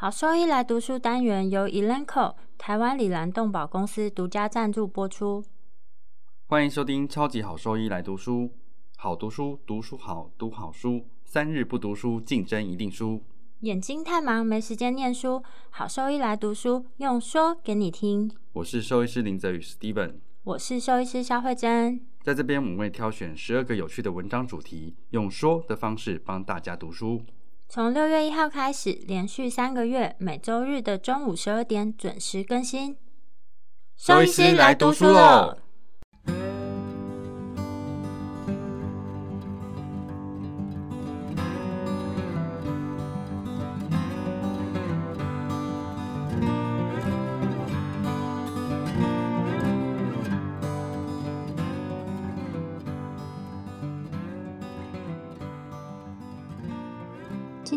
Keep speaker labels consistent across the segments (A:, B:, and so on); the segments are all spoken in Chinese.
A: 好兽医来读书单元由 Elanco 台湾里兰动保公司独家赞助播出。
B: 欢迎收听超级好兽医来读书，好读书，读书好，读好书，三日不读书，竞争一定输。
A: 眼睛太忙没时间念书，好兽医来读书，用说给你听。
B: 我是兽医师林泽宇 Steven，
A: 我是兽医师肖慧珍。
B: 在这边我们会挑选十二个有趣的文章主题，用说的方式帮大家读书。
A: 从六月一号开始，连续三个月，每周日的中午十二点准时更新。
B: 兽医师来读书了！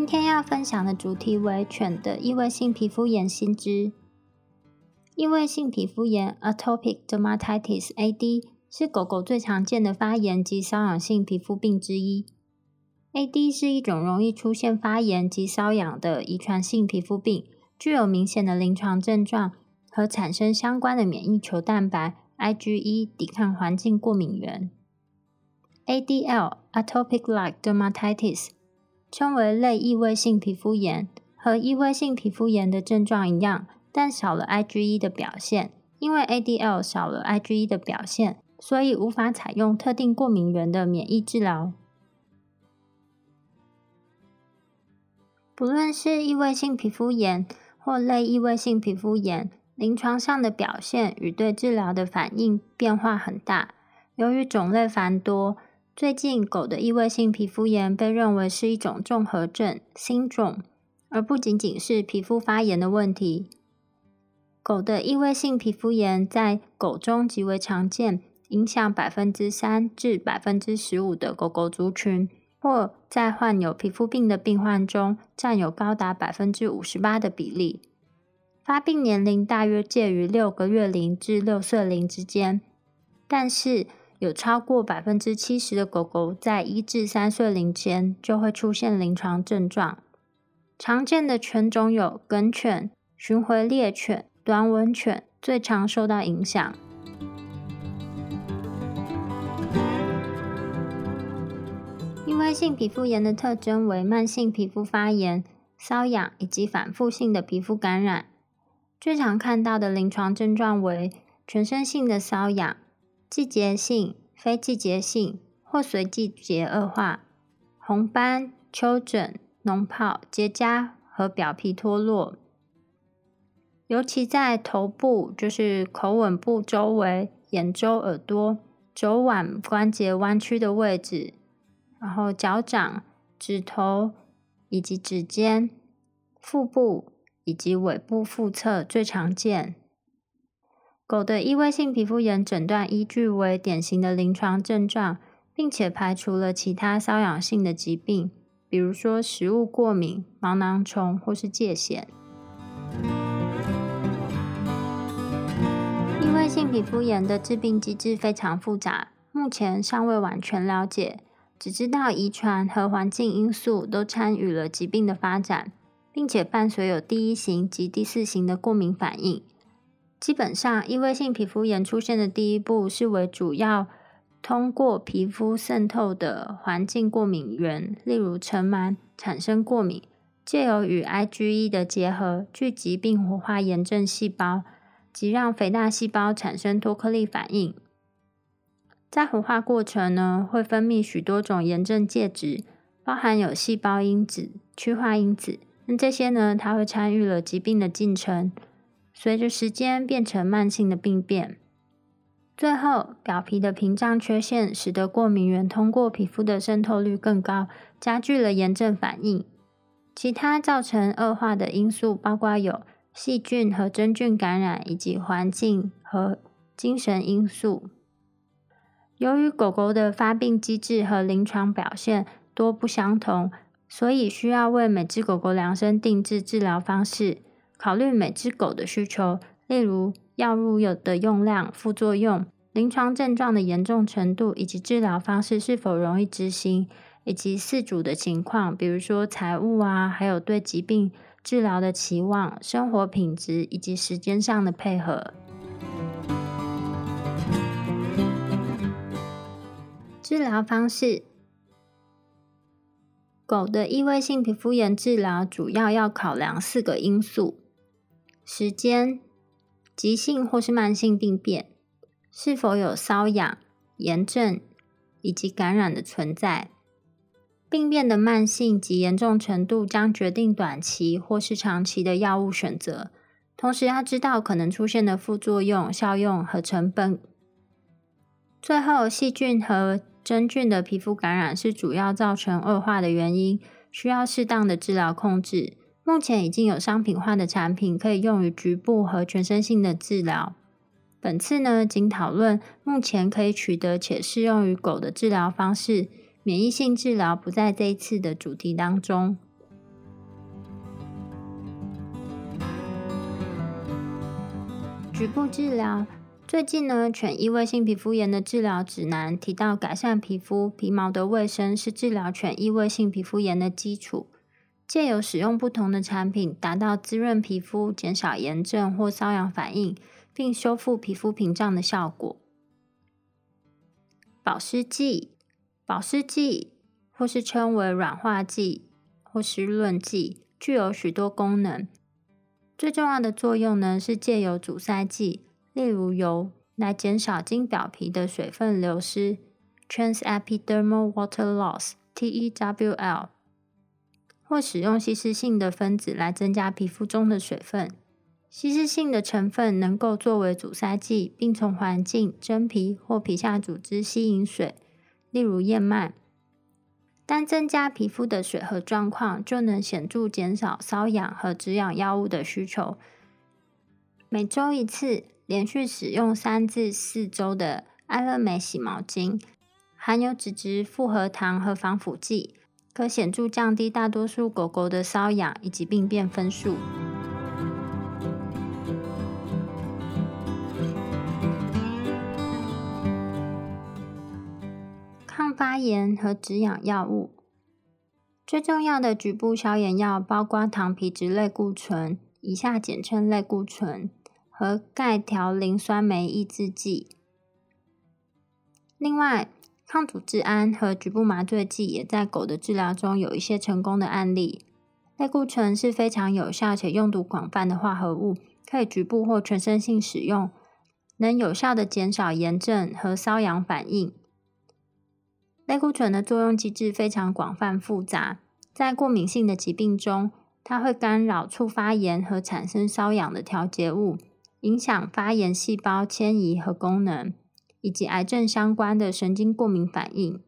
A: 今天要分享的主题为犬的异位性皮肤炎新知。异位性皮肤炎 （Atopic Dermatitis，AD） 是狗狗最常见的发炎及瘙痒性皮肤病之一。AD 是一种容易出现发炎及瘙痒的遗传性皮肤病，具有明显的临床症状和产生相关的免疫球蛋白 （IgE） 抵抗环境过敏源。ADL（Atopic-like Dermatitis） 称为类异位性皮肤炎，和异位性皮肤炎的症状一样，但少了 IgE 的表现。因为 ADL 少了 IgE 的表现，所以无法采用特定过敏源的免疫治疗。不论是异位性皮肤炎或类异位性皮肤炎，临床上的表现与对治疗的反应变化很大。由于种类繁多，最近，狗的异位性皮肤炎被认为是一种综合症 （syndrome），而不仅仅是皮肤发炎的问题。狗的异位性皮肤炎在狗中极为常见，影响百分之三至百分之十五的狗狗族群，或在患有皮肤病的病患中占有高达百分之五十八的比例。发病年龄大约介于六个月龄至六岁龄之间，但是。有超过百分之七十的狗狗在一至三岁龄间就会出现临床症状。常见的犬种有梗犬、巡回猎犬、短吻犬，最常受到影响。因为性皮肤炎的特征为慢性皮肤发炎、瘙痒以及反复性的皮肤感染。最常看到的临床症状为全身性的瘙痒。季节性、非季节性或随季节恶化，红斑、丘疹、脓疱、结痂和表皮脱落，尤其在头部，就是口吻部周围、眼周、耳朵、肘腕关节弯曲的位置，然后脚掌、指头以及指尖、腹部以及尾部腹侧最常见。狗的异位性皮肤炎诊断依据为典型的临床症状，并且排除了其他瘙痒性的疾病，比如说食物过敏、毛囊虫或是疥癣。异位性皮肤炎的致病机制非常复杂，目前尚未完全了解，只知道遗传和环境因素都参与了疾病的发展，并且伴随有第一型及第四型的过敏反应。基本上，异位性皮肤炎出现的第一步是为主要通过皮肤渗透的环境过敏源，例如尘螨产生过敏，借由与 IgE 的结合聚集并活化炎症细胞，及让肥大细胞产生脱颗粒反应。在活化过程呢，会分泌许多种炎症介质，包含有细胞因子、趋化因子，那这些呢，它会参与了疾病的进程。随着时间变成慢性的病变，最后表皮的屏障缺陷使得过敏原通过皮肤的渗透率更高，加剧了炎症反应。其他造成恶化的因素包括有细菌和真菌感染，以及环境和精神因素。由于狗狗的发病机制和临床表现多不相同，所以需要为每只狗狗量身定制治疗方式。考虑每只狗的需求，例如药物有的用量、副作用、临床症状的严重程度以及治疗方式是否容易执行，以及饲主的情况，比如说财务啊，还有对疾病治疗的期望、生活品质以及时间上的配合。治疗方式：狗的异位性皮肤炎治疗主要要考量四个因素：时间、急性或是慢性病变、是否有瘙痒、炎症以及感染的存在。病变的慢性及严重程度将决定短期或是长期的药物选择。同时要知道可能出现的副作用、效用和成本。最后，细菌和真菌的皮肤感染是主要造成恶化的原因，需要适当的治疗控制。目前已经有商品化的产品可以用于局部和全身性的治疗。本次呢，仅讨论目前可以取得且适用于狗的治疗方式。免疫性治疗不在这一次的主题当中。局部治疗，最近呢，犬异位性皮肤炎的治疗指南提到，改善皮肤皮毛的卫生是治疗犬异位性皮肤炎的基础。借由使用不同的产品，达到滋润皮肤、减少炎症或瘙痒反应，并修复皮肤屏障的效果。保湿剂。保湿剂，或是称为软化剂或湿润剂，具有许多功能。最重要的作用呢，是借由阻塞剂，例如油，来减少经表皮的水分流失 （transepidermal water loss，TEWL），或使用稀释性的分子来增加皮肤中的水分。稀释性的成分能够作为阻塞剂，并从环境、真皮或皮下组织吸引水。例如燕麦，单增加皮肤的水合状况，就能显著减少瘙痒和止痒药物的需求。每周一次，连续使用三至四周的艾乐美洗毛巾，含有脂质复合糖和防腐剂，可显著降低大多数狗狗的瘙痒以及病变分数。抗发炎和止痒药物，最重要的局部消炎药包括糖皮质类固醇（以下简称类固醇）和钙条磷酸酶抑制剂。另外，抗组织胺和局部麻醉剂也在狗的治疗中有一些成功的案例。类固醇是非常有效且用途广泛的化合物，可以局部或全身性使用，能有效的减少炎症和瘙痒反应。类固醇的作用机制非常广泛复杂，在过敏性的疾病中，它会干扰促发炎和产生瘙痒的调节物，影响发炎细胞迁移和功能，以及癌症相关的神经过敏反应。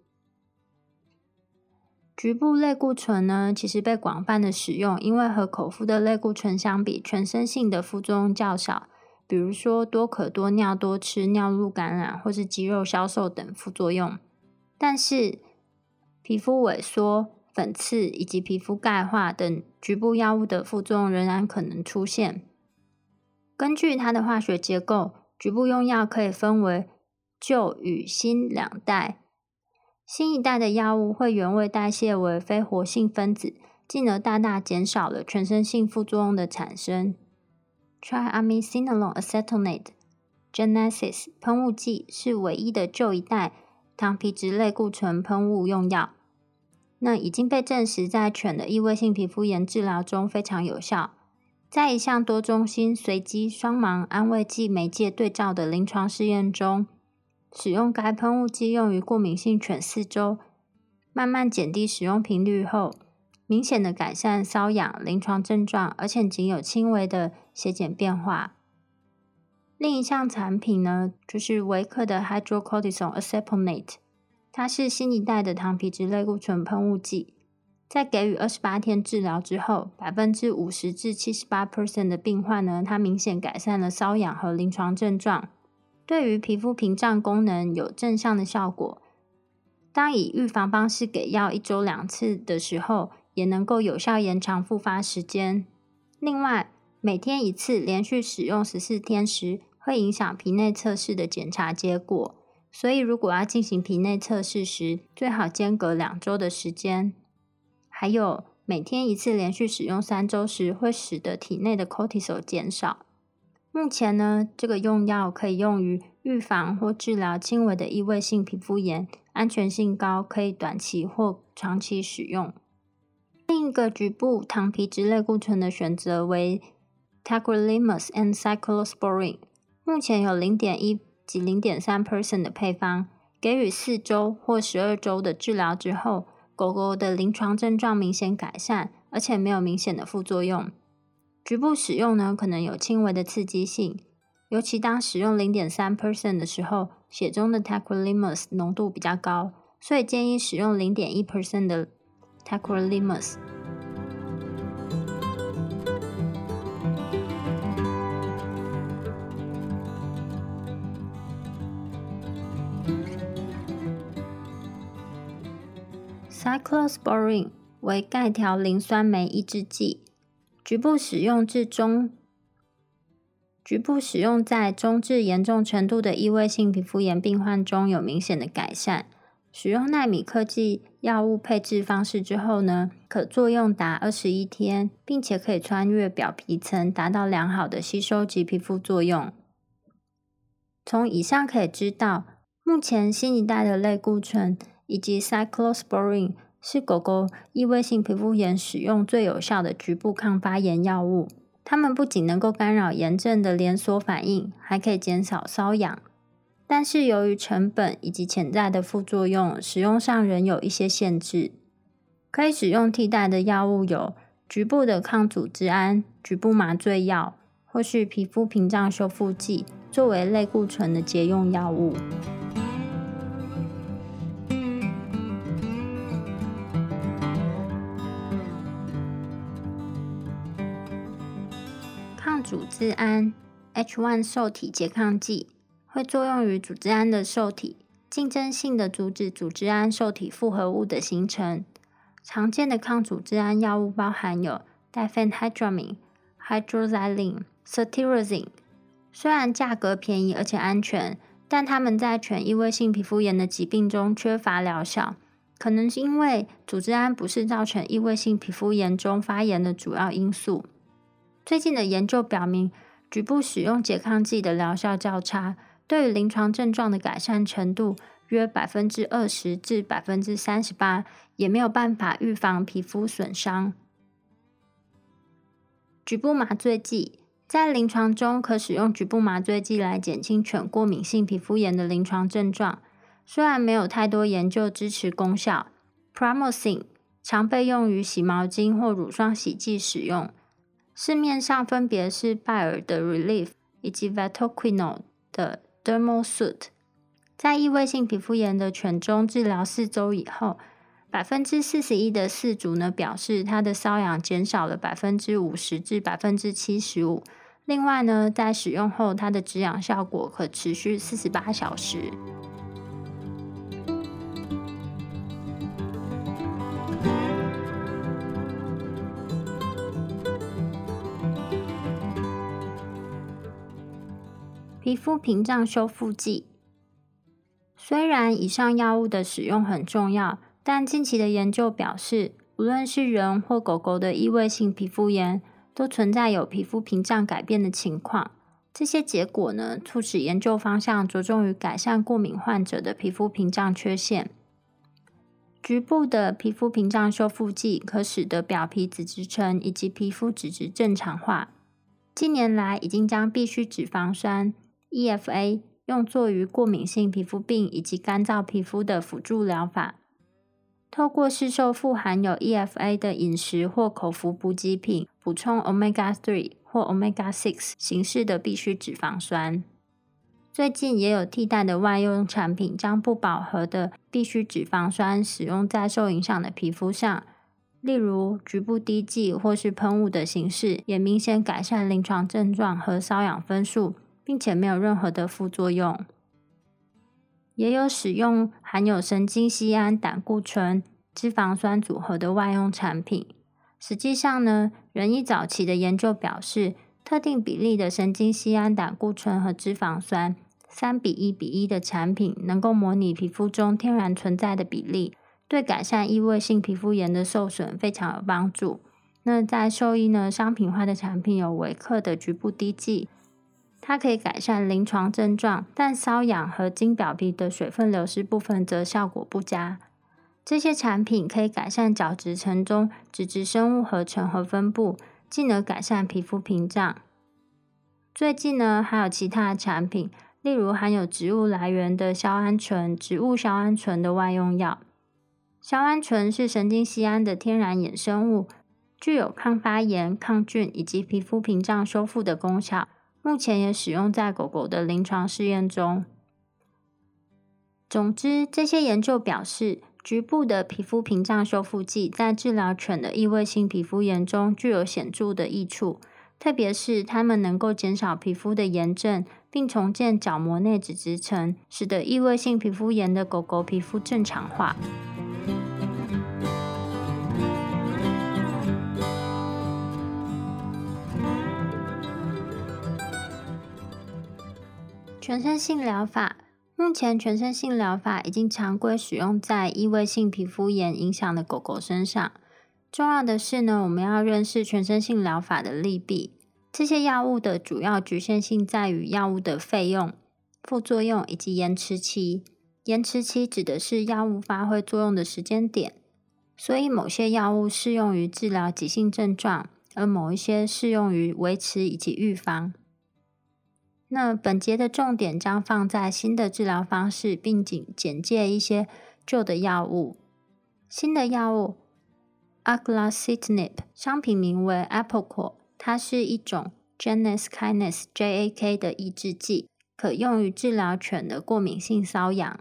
A: 局部类固醇呢，其实被广泛的使用，因为和口服的类固醇相比，全身性的副作用较少，比如说多可多尿、多吃、尿路感染或是肌肉消瘦等副作用。但是，皮肤萎缩、粉刺以及皮肤钙化等局部药物的副作用仍然可能出现。根据它的化学结构，局部用药可以分为旧与新两代。新一代的药物会原位代谢为非活性分子，进而大大减少了全身性副作用的产生。Triamcinolone acetonide（Genesis） 喷雾剂是唯一的旧一代。糖皮质类固醇喷雾用药，那已经被证实在犬的异位性皮肤炎治疗中非常有效。在一项多中心随机双盲安慰剂媒介对照的临床试验中，使用该喷雾剂用于过敏性犬四周，慢慢减低使用频率后，明显的改善瘙痒临床症状，而且仅有轻微的血检变化。另一项产品呢，就是维克的 Hydrocortisone Acetonate，它是新一代的糖皮质类固醇喷雾剂。在给予二十八天治疗之后，百分之五十至七十八 percent 的病患呢，它明显改善了瘙痒和临床症状，对于皮肤屏障功能有正向的效果。当以预防方式给药一周两次的时候，也能够有效延长复发时间。另外，每天一次，连续使用十四天时，会影响皮内测试的检查结果。所以如果要进行皮内测试时，最好间隔两周的时间。还有，每天一次连续使用三周时，会使得体内的 cortisol 减少。目前呢，这个用药可以用于预防或治疗轻微的异位性皮肤炎，安全性高，可以短期或长期使用。另一个局部糖皮质类固醇的选择为 tacrolimus and cyclosporine 目前有零点一及零点三 percent 的配方，给予四周或十二周的治疗之后，狗狗的临床症状明显改善，而且没有明显的副作用。局部使用呢，可能有轻微的刺激性，尤其当使用零点三 percent 的时候，血中的 tacrolimus 浓度比较高，所以建议使用零点一 percent 的。tacrolimus。Cyclosporine 为钙条磷酸酶抑制剂，局部使用至中，局部使用在中至严重程度的异位性皮肤炎病患中有明显的改善。使用纳米科技药物配置方式之后呢，可作用达二十一天，并且可以穿越表皮层，达到良好的吸收及皮肤作用。从以上可以知道，目前新一代的类固醇以及 Cyclosporine 是狗狗异位性皮肤炎使用最有效的局部抗发炎药物。它们不仅能够干扰炎症的连锁反应，还可以减少瘙痒。但是由于成本以及潜在的副作用，使用上仍有一些限制。可以使用替代的药物有局部的抗组织胺、局部麻醉药，或是皮肤屏障修复剂，作为类固醇的节用药物。组织胺 （H1 受体拮抗剂）。会作用于组织胺的受体，竞争性的阻止组织胺受体复合物的形成。常见的抗组织胺药物包含有 diphenhydramine、hydroxyline、cetirizine。虽然价格便宜而且安全，但它们在全异位性皮肤炎的疾病中缺乏疗效，可能是因为组织胺不是造成异位性皮肤炎中发炎的主要因素。最近的研究表明，局部使用拮抗剂的疗效较差。对于临床症状的改善程度约百分之二十至百分之三十八，也没有办法预防皮肤损伤。局部麻醉剂在临床中可使用局部麻醉剂来减轻犬过敏性皮肤炎的临床症状，虽然没有太多研究支持功效。Promosin 常被用于洗毛巾或乳霜洗剂使用，市面上分别是拜耳的 Relief 以及 Vetoquinol 的。Dermal Suit 在异位性皮肤炎的犬中治疗四周以后，百分之四十一的饲主呢表示，它的瘙痒减少了百分之五十至百分之七十五。另外呢，在使用后，它的止痒效果可持续四十八小时。皮肤屏障修复剂，虽然以上药物的使用很重要，但近期的研究表示，无论是人或狗狗的异位性皮肤炎，都存在有皮肤屏障改变的情况。这些结果呢，促使研究方向着重于改善过敏患者的皮肤屏障缺陷。局部的皮肤屏障修复剂可使得表皮脂质层以及皮肤脂质正常化。近年来，已经将必需脂肪酸。EFA 用作于过敏性皮肤病以及干燥皮肤的辅助疗法。透过市售富含有 EFA 的饮食或口服补给品，补充 Omega Three 或 Omega Six 形式的必需脂肪酸。最近也有替代的外用产品，将不饱和的必需脂肪酸使用在受影响的皮肤上，例如局部滴剂或是喷雾的形式，也明显改善临床症状和瘙痒分数。并且没有任何的副作用，也有使用含有神经酰胺、胆固醇、脂肪酸组合的外用产品。实际上呢，人一早期的研究表示，特定比例的神经酰胺、胆固醇和脂肪酸三比一比一的产品，能够模拟皮肤中天然存在的比例，对改善异位性皮肤炎的受损非常有帮助。那在兽医呢，商品化的产品有维克的局部滴剂，它可以改善临床症状，但瘙痒和经表皮的水分流失部分则效果不佳。这些产品可以改善角质层中脂质生物合成和分布，进而改善皮肤屏障。最近呢，还有其他的产品，例如含有植物来源的硝胺醇、植物硝胺醇的外用药。硝胺醇是神经酰胺的天然衍生物，具有抗发炎、抗菌以及皮肤屏障修复的功效。目前也使用在狗狗的临床试验中。总之，这些研究表示。局部的皮肤屏障修复剂在治疗犬的异位性皮肤炎中具有显著的益处，特别是它们能够减少皮肤的炎症，并重建角膜内脂质层，使得异位性皮肤炎的狗狗皮肤正常化。全身性疗法。目前，全身性疗法已经常规使用在异位性皮肤炎影响的狗狗身上。重要的是呢，我们要认识全身性疗法的利弊。这些药物的主要局限性在于药物的费用、副作用以及延迟期。延迟期指的是药物发挥作用的时间点。所以，某些药物适用于治疗急性症状，而某一些适用于维持以及预防。那本节的重点将放在新的治疗方式，并仅简介一些旧的药物。新的药物 a g l a c i t n i p 商品名为 Applecore，它是一种 Janus Kinase JAK 的抑制剂，可用于治疗犬的过敏性瘙痒。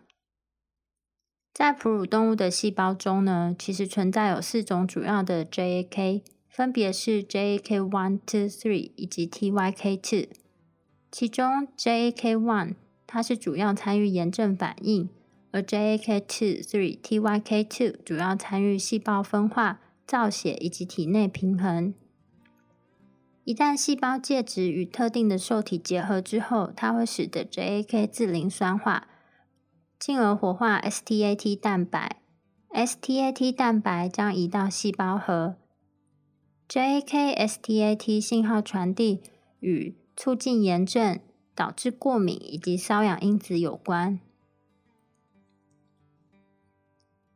A: 在哺乳动物的细胞中呢，其实存在有四种主要的 JAK，分别是 JAK one、two、three 以及 TYK two。其中 JAK1 它是主要参与炎症反应，而 JAK2、3、TYK2 主要参与细胞分化、造血以及体内平衡。一旦细胞介质与特定的受体结合之后，它会使得 JAK 自磷酸化，进而活化 STAT 蛋白。STAT 蛋白将移到细胞核，JAK STAT 信号传递与促进炎症、导致过敏以及瘙痒因子有关。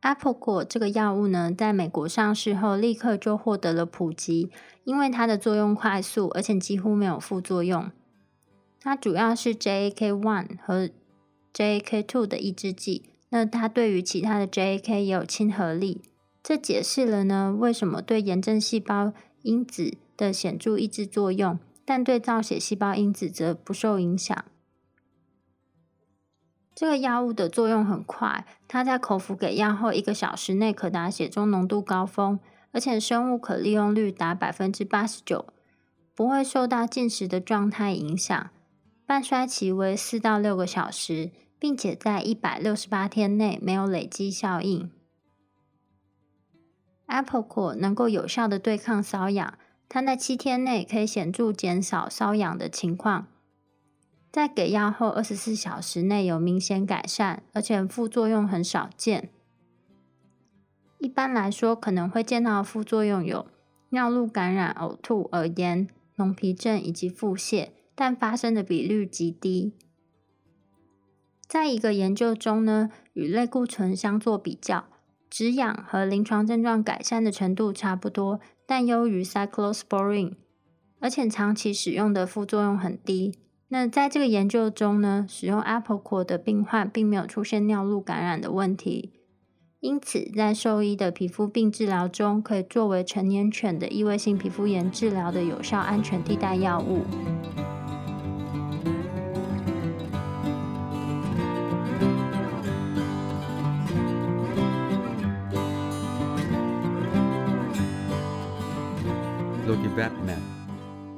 A: Apple 果这个药物呢，在美国上市后立刻就获得了普及，因为它的作用快速，而且几乎没有副作用。它主要是 JAK one 和 JAK two 的抑制剂，那它对于其他的 JAK 也有亲和力。这解释了呢，为什么对炎症细胞因子的显著抑制作用。但对造血细胞因子则不受影响。这个药物的作用很快，它在口服给药后一个小时内可达血中浓度高峰，而且生物可利用率达百分之八十九，不会受到进食的状态影响。半衰期为四到六个小时，并且在一百六十八天内没有累积效应。Applecore 能够有效的对抗瘙痒。它在七天内可以显著减少瘙痒的情况，在给药后二十四小时内有明显改善，而且副作用很少见。一般来说，可能会见到副作用有尿路感染、呕吐、耳炎、脓皮症以及腹泻，但发生的比率极低。在一个研究中呢，与类固醇相做比较，止痒和临床症状改善的程度差不多。但优于 cyclosporine，而且长期使用的副作用很低。那在这个研究中呢，使用 Applecore 的病患并没有出现尿路感染的问题。因此，在兽医的皮肤病治疗中，可以作为成年犬的异位性皮肤炎治疗的有效安全替代药物。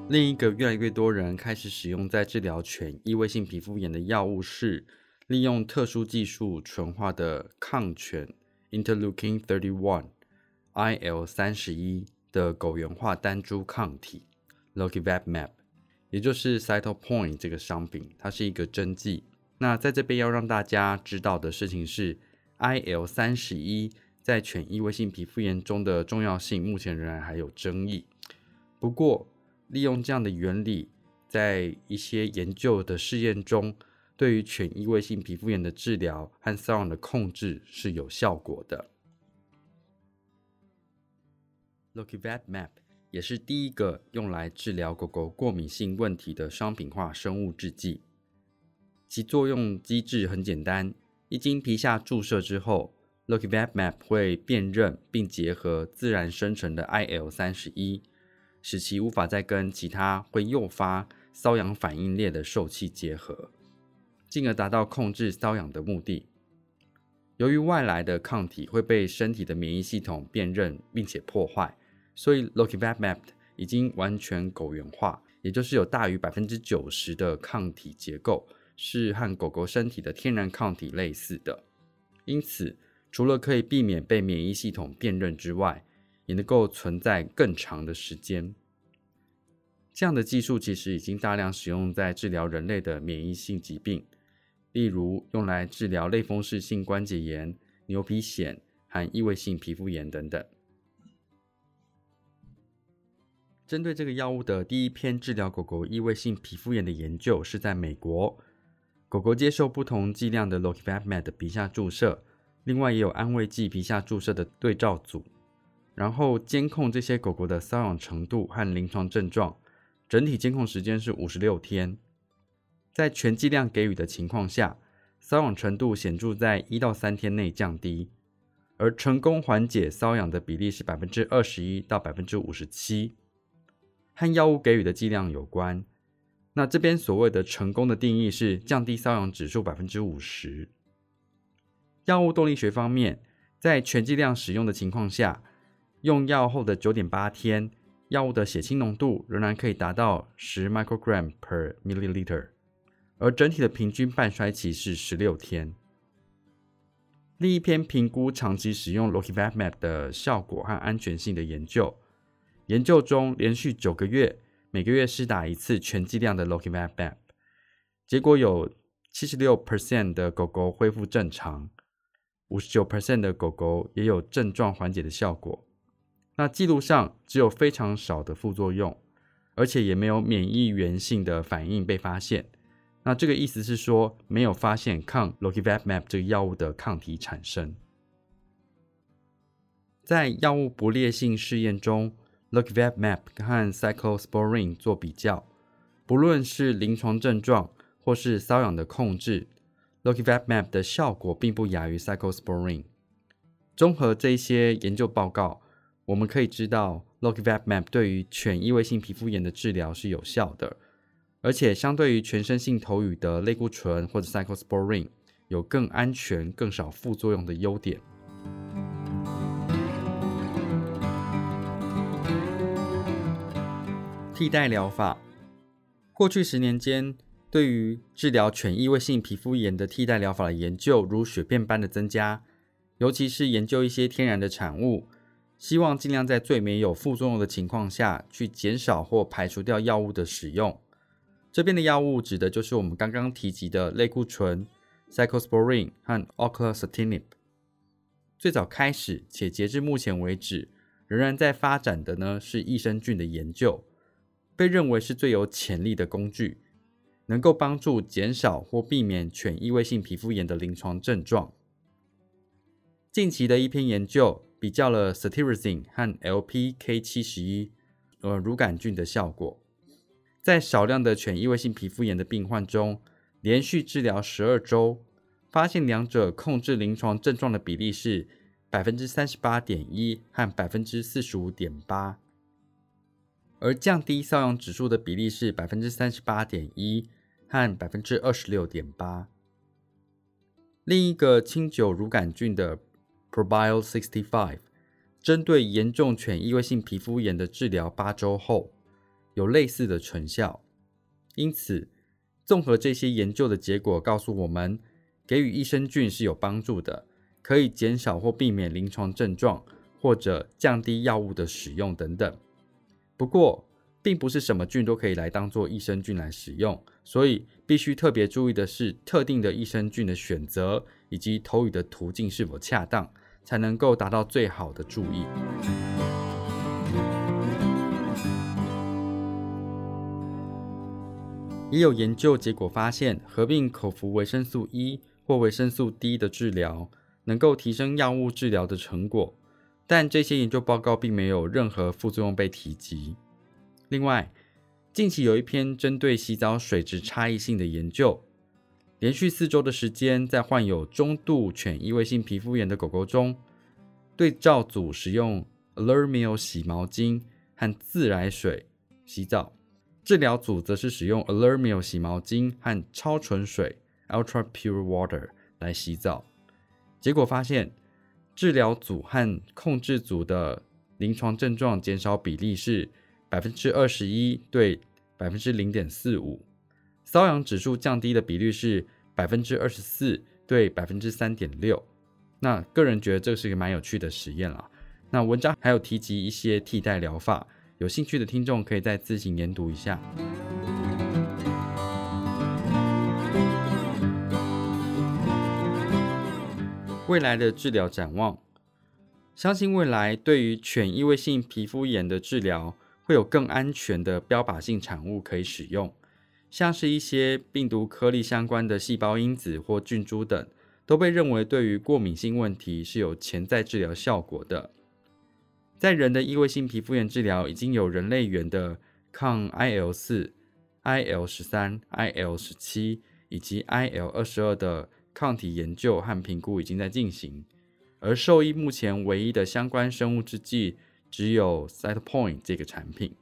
B: 另一个越来越多人开始使用在治疗犬异位性皮肤炎的药物是利用特殊技术纯化的抗犬 interleukin thirty one IL 三十一的狗源化单株抗体。L o k i v a b m a p 也就是 Cytopoint 这个商品，它是一个针剂，那在这边要让大家知道的事情是，IL 三十一在犬异位性皮肤炎中的重要性，目前仍然还有争议。不过，利用这样的原理，在一些研究的试验中，对于犬异位性皮肤炎的治疗和瘙痒的控制是有效果的。l o k i v a t Map 也是第一个用来治疗狗狗过敏性问题的商品化生物制剂。其作用机制很简单，一经皮下注射之后 l o k i v a t Map 会辨认并结合自然生成的 IL 三十一，使其无法再跟其他会诱发瘙痒反应链的受气结合，进而达到控制瘙痒的目的。由于外来的抗体会被身体的免疫系统辨认并且破坏。所以 l o k i v a t Map 已经完全狗源化，也就是有大于百分之九十的抗体结构是和狗狗身体的天然抗体类似的。因此，除了可以避免被免疫系统辨认之外，也能够存在更长的时间。这样的技术其实已经大量使用在治疗人类的免疫性疾病，例如用来治疗类风湿性关节炎、牛皮癣和异位性皮肤炎等等。针对这个药物的第一篇治疗狗狗异位性皮肤炎的研究是在美国，狗狗接受不同剂量的 l o k i v a Med 皮下注射，另外也有安慰剂皮下注射的对照组，然后监控这些狗狗的瘙痒程度和临床症状，整体监控时间是五十六天，在全剂量给予的情况下，瘙痒程度显著在一到三天内降低，而成功缓解瘙痒的比例是百分之二十一到百分之五十七。和药物给予的剂量有关。那这边所谓的成功的定义是降低瘙痒指数百分之五十。药物动力学方面，在全剂量使用的情况下，用药后的九点八天，药物的血清浓度仍然可以达到十 microgram per milliliter，而整体的平均半衰期是十六天。另一篇评估长期使用 l o k i v a t Map 的效果和安全性的研究。研究中，连续九个月，每个月施打一次全剂量的 l o k i v a t Map，结果有七十六 percent 的狗狗恢复正常，五十九 percent 的狗狗也有症状缓解的效果。那记录上只有非常少的副作用，而且也没有免疫原性的反应被发现。那这个意思是说，没有发现抗 l o k i v a t Map 这个药物的抗体产生。在药物不劣性试验中。l o k v a t Map 和 cyclosporine 做比较，不论是临床症状或是瘙痒的控制 l o k v a t Map 的效果并不亚于 cyclosporine。综合这些研究报告，我们可以知道 l o k v a t Map 对于犬异位性皮肤炎的治疗是有效的，而且相对于全身性投予的类固醇或者 Cyclosporin，有更安全、更少副作用的优点。替代疗法，过去十年间，对于治疗犬异位性皮肤炎的替代疗法的研究如雪片般的增加，尤其是研究一些天然的产物，希望尽量在最没有副作用的情况下去减少或排除掉药物的使用。这边的药物指的就是我们刚刚提及的类固醇 （Cyclosporin） 和 Oclacitinib。最早开始且截至目前为止仍然在发展的呢是益生菌的研究。被认为是最有潜力的工具，能够帮助减少或避免犬异位性皮肤炎的临床症状。近期的一篇研究比较了 Cetirizine 和 LPK 七十一呃乳杆菌的效果，在少量的犬异位性皮肤炎的病患中，连续治疗十二周，发现两者控制临床症状的比例是百分之三十八点一和百分之四十五点八。而降低瘙痒指数的比例是百分之三十八点一和百分之二十六点八。另一个清酒乳杆菌的 Probio sixty five，针对严重犬异位性皮肤炎的治疗八周后，有类似的成效。因此，综合这些研究的结果，告诉我们给予益生菌是有帮助的，可以减少或避免临床症状，或者降低药物的使用等等。不过，并不是什么菌都可以来当做益生菌来使用，所以必须特别注意的是特定的益生菌的选择以及投予的途径是否恰当，才能够达到最好的注意。也有研究结果发现，合并口服维生素 E 或维生素 D 的治疗，能够提升药物治疗的成果。但这些研究报告并没有任何副作用被提及。另外，近期有一篇针对洗澡水质差异性的研究，连续四周的时间，在患有中度犬异位性皮肤炎的狗狗中，对照组使用 Alermio 洗毛巾和自来水洗澡。治疗组则是使用 Alermio 洗毛巾和超纯水 Ultra Pure Water 来洗澡。结果发现，治疗组和控制组的临床症状减少比例是百分之二十一对百分之零点四五，瘙痒指数降低的比率是百分之二十四对百分之三点六。那个人觉得这是一个蛮有趣的实验了。那文章还有提及一些替代疗法。有兴趣的听众可以再自行研读一下。未来的治疗展望，相信未来对于犬异位性皮肤炎的治疗会有更安全的标靶性产物可以使用，像是一些病毒颗粒相关的细胞因子或菌株等，都被认为对于过敏性问题是有潜在治疗效果的。在人的异位性皮肤炎治疗，已经有人类源的抗 IL 四、IL 十三、IL 十七以及 IL 二十二的抗体研究和评估已经在进行。而兽医目前唯一的相关生物制剂只有 Cytopoint 这个产品。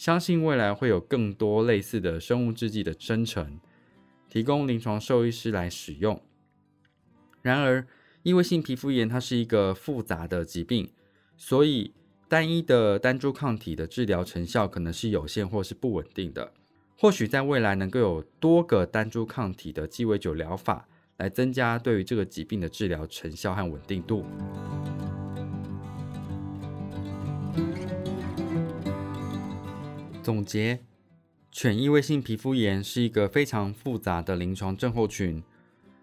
B: 相信未来会有更多类似的生物制剂的生成，提供临床兽医师来使用。然而，异位性皮肤炎它是一个复杂的疾病。所以，单一的单株抗体的治疗成效可能是有限或是不稳定的。或许在未来能够有多个单株抗体的鸡尾酒疗法，来增加对于这个疾病的治疗成效和稳定度。总结：犬异位性皮肤炎是一个非常复杂的临床症候群，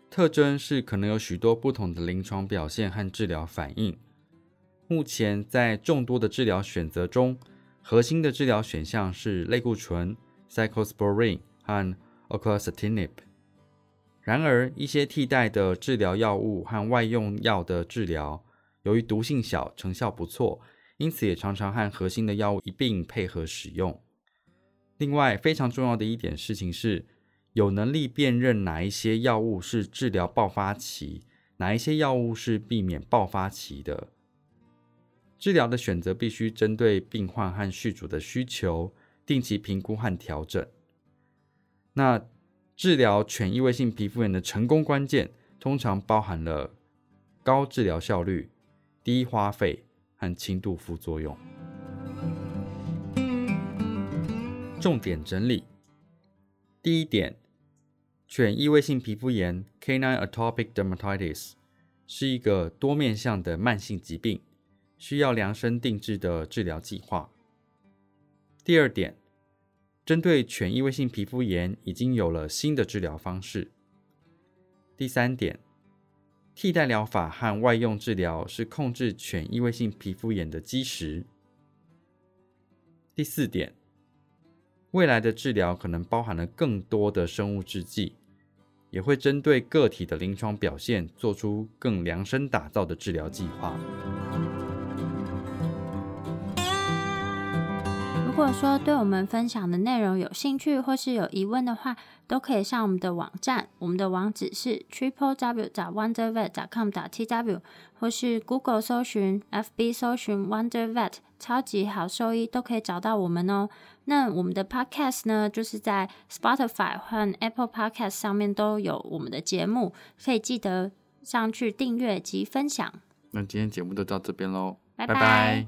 B: 特征是可能有许多不同的临床表现和治疗反应。目前在众多的治疗选择中，核心的治疗选项是类固醇 （cyclosporine） 和 oclacitinib。然而，一些替代的治疗药物和外用药的治疗，由于毒性小、成效不错，因此也常常和核心的药物一并配合使用。另外，非常重要的一点事情是，有能力辨认哪一些药物是治疗爆发期，哪一些药物是避免爆发期的。治疗的选择必须针对病患和续主的需求，定期评估和调整。那治疗犬异位性皮肤炎的成功关键，通常包含了高治疗效率、低花费和轻度副作用。重点整理：第一点，犬异位性皮肤炎 （Canine Atopic Dermatitis） 是一个多面向的慢性疾病。需要量身定制的治疗计划。第二点，针对犬异位性皮肤炎已经有了新的治疗方式。第三点，替代疗法和外用治疗是控制犬异位性皮肤炎的基石。第四点，未来的治疗可能包含了更多的生物制剂，也会针对个体的临床表现做出更量身打造的治疗计划。
A: 如果说对我们分享的内容有兴趣或是有疑问的话，都可以上我们的网站，我们的网址是 triple w 打 wonder vet 打 com 打 t w，或是 Google 搜寻、FB 搜寻 Wonder Vet 超级好兽医，都可以找到我们哦。那我们的 Podcast 呢，就是在 Spotify 和 Apple Podcast 上面都有我们的节目，可以记得上去订阅及分享。
B: 那今天节目就到这边喽，
A: 拜拜。